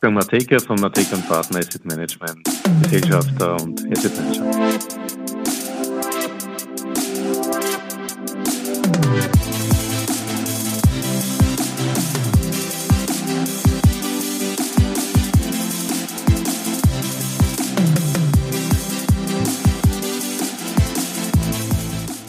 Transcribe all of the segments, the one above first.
Wolfgang Mateka von Mateka Partner Asset Management, Gesellschafter und Asset Manager.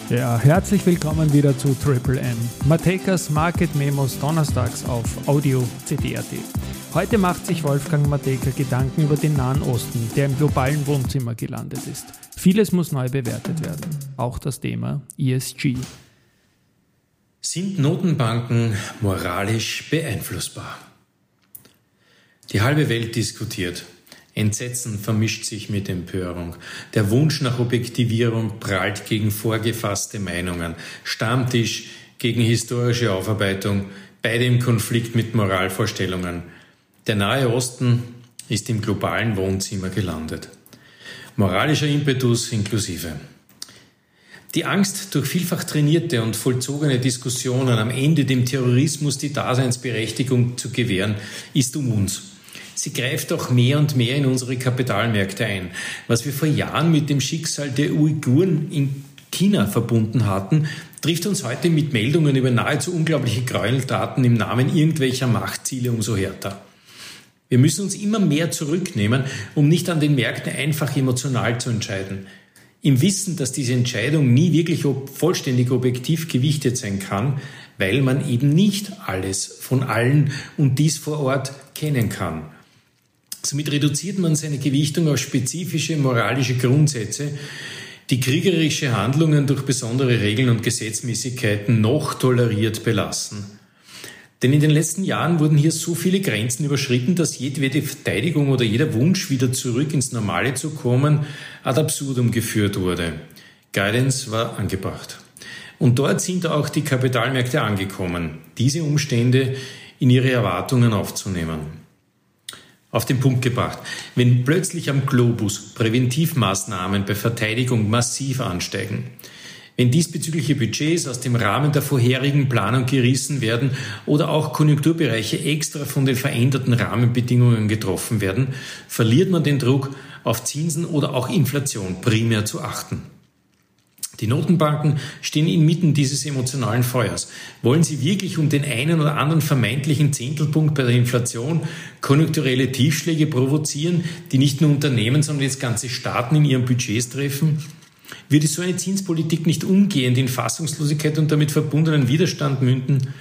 Ja, herzlich willkommen wieder zu Triple M. Matekas Market Memos donnerstags auf Audio CD.at. Heute macht sich Wolfgang Mateka Gedanken über den Nahen Osten, der im globalen Wohnzimmer gelandet ist. Vieles muss neu bewertet werden, auch das Thema ESG. Sind Notenbanken moralisch beeinflussbar? Die halbe Welt diskutiert. Entsetzen vermischt sich mit Empörung. Der Wunsch nach Objektivierung prallt gegen vorgefasste Meinungen. Stammtisch gegen historische Aufarbeitung, beide im Konflikt mit Moralvorstellungen. Der Nahe Osten ist im globalen Wohnzimmer gelandet. Moralischer Impetus inklusive. Die Angst, durch vielfach trainierte und vollzogene Diskussionen am Ende dem Terrorismus die Daseinsberechtigung zu gewähren, ist um uns. Sie greift auch mehr und mehr in unsere Kapitalmärkte ein. Was wir vor Jahren mit dem Schicksal der Uiguren in China verbunden hatten, trifft uns heute mit Meldungen über nahezu unglaubliche Gräueltaten im Namen irgendwelcher Machtziele umso härter. Wir müssen uns immer mehr zurücknehmen, um nicht an den Märkten einfach emotional zu entscheiden. Im Wissen, dass diese Entscheidung nie wirklich vollständig objektiv gewichtet sein kann, weil man eben nicht alles von allen und dies vor Ort kennen kann. Somit reduziert man seine Gewichtung auf spezifische moralische Grundsätze, die kriegerische Handlungen durch besondere Regeln und Gesetzmäßigkeiten noch toleriert belassen. Denn in den letzten Jahren wurden hier so viele Grenzen überschritten, dass jedwede Verteidigung oder jeder Wunsch, wieder zurück ins Normale zu kommen, ad absurdum geführt wurde. Guidance war angebracht. Und dort sind auch die Kapitalmärkte angekommen, diese Umstände in ihre Erwartungen aufzunehmen. Auf den Punkt gebracht. Wenn plötzlich am Globus Präventivmaßnahmen bei Verteidigung massiv ansteigen, wenn diesbezügliche Budgets aus dem Rahmen der vorherigen Planung gerissen werden oder auch Konjunkturbereiche extra von den veränderten Rahmenbedingungen getroffen werden, verliert man den Druck, auf Zinsen oder auch Inflation primär zu achten. Die Notenbanken stehen inmitten dieses emotionalen Feuers. Wollen sie wirklich um den einen oder anderen vermeintlichen Zehntelpunkt bei der Inflation konjunkturelle Tiefschläge provozieren, die nicht nur Unternehmen, sondern jetzt ganze Staaten in ihren Budgets treffen? Würde so eine Zinspolitik nicht umgehend in Fassungslosigkeit und damit verbundenen Widerstand münden?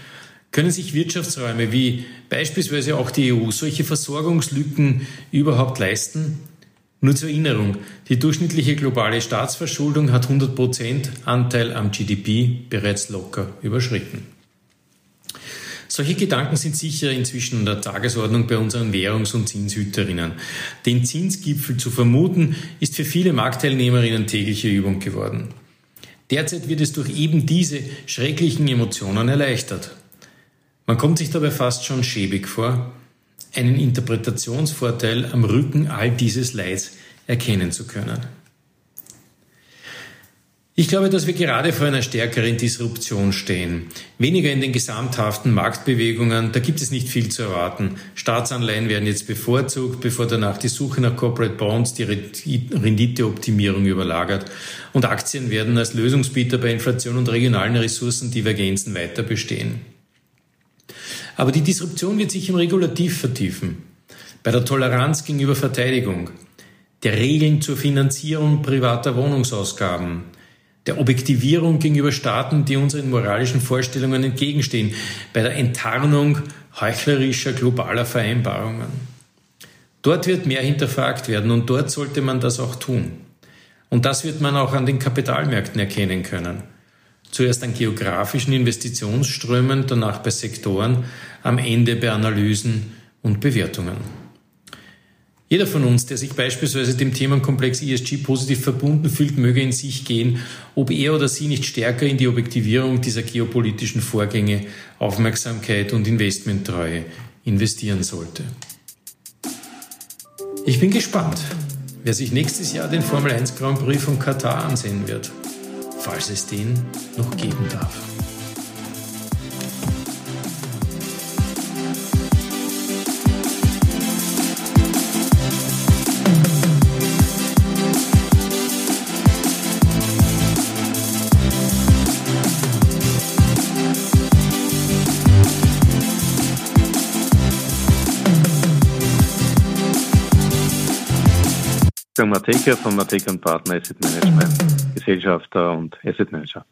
Können sich Wirtschaftsräume wie beispielsweise auch die EU solche Versorgungslücken überhaupt leisten? Nur zur Erinnerung, die durchschnittliche globale Staatsverschuldung hat 100 Prozent Anteil am GDP bereits locker überschritten. Solche Gedanken sind sicher inzwischen an der Tagesordnung bei unseren Währungs- und Zinshüterinnen. Den Zinsgipfel zu vermuten, ist für viele Marktteilnehmerinnen tägliche Übung geworden. Derzeit wird es durch eben diese schrecklichen Emotionen erleichtert. Man kommt sich dabei fast schon schäbig vor, einen Interpretationsvorteil am Rücken all dieses Leids erkennen zu können. Ich glaube, dass wir gerade vor einer stärkeren Disruption stehen. Weniger in den gesamthaften Marktbewegungen, da gibt es nicht viel zu erwarten. Staatsanleihen werden jetzt bevorzugt, bevor danach die Suche nach Corporate Bonds die Renditeoptimierung überlagert. Und Aktien werden als Lösungsbieter bei Inflation und regionalen Ressourcendivergenzen weiter bestehen. Aber die Disruption wird sich im Regulativ vertiefen. Bei der Toleranz gegenüber Verteidigung, der Regeln zur Finanzierung privater Wohnungsausgaben, der Objektivierung gegenüber Staaten, die unseren moralischen Vorstellungen entgegenstehen, bei der Enttarnung heuchlerischer globaler Vereinbarungen. Dort wird mehr hinterfragt werden und dort sollte man das auch tun. Und das wird man auch an den Kapitalmärkten erkennen können. Zuerst an geografischen Investitionsströmen, danach bei Sektoren, am Ende bei Analysen und Bewertungen. Jeder von uns, der sich beispielsweise dem Themenkomplex ESG positiv verbunden fühlt, möge in sich gehen, ob er oder sie nicht stärker in die Objektivierung dieser geopolitischen Vorgänge Aufmerksamkeit und Investmenttreue investieren sollte. Ich bin gespannt, wer sich nächstes Jahr den Formel 1 Grand Prix von Katar ansehen wird, falls es den noch geben darf. Wolfgang Mateka von Mateka Partner Asset Management, Gesellschafter und Asset Manager.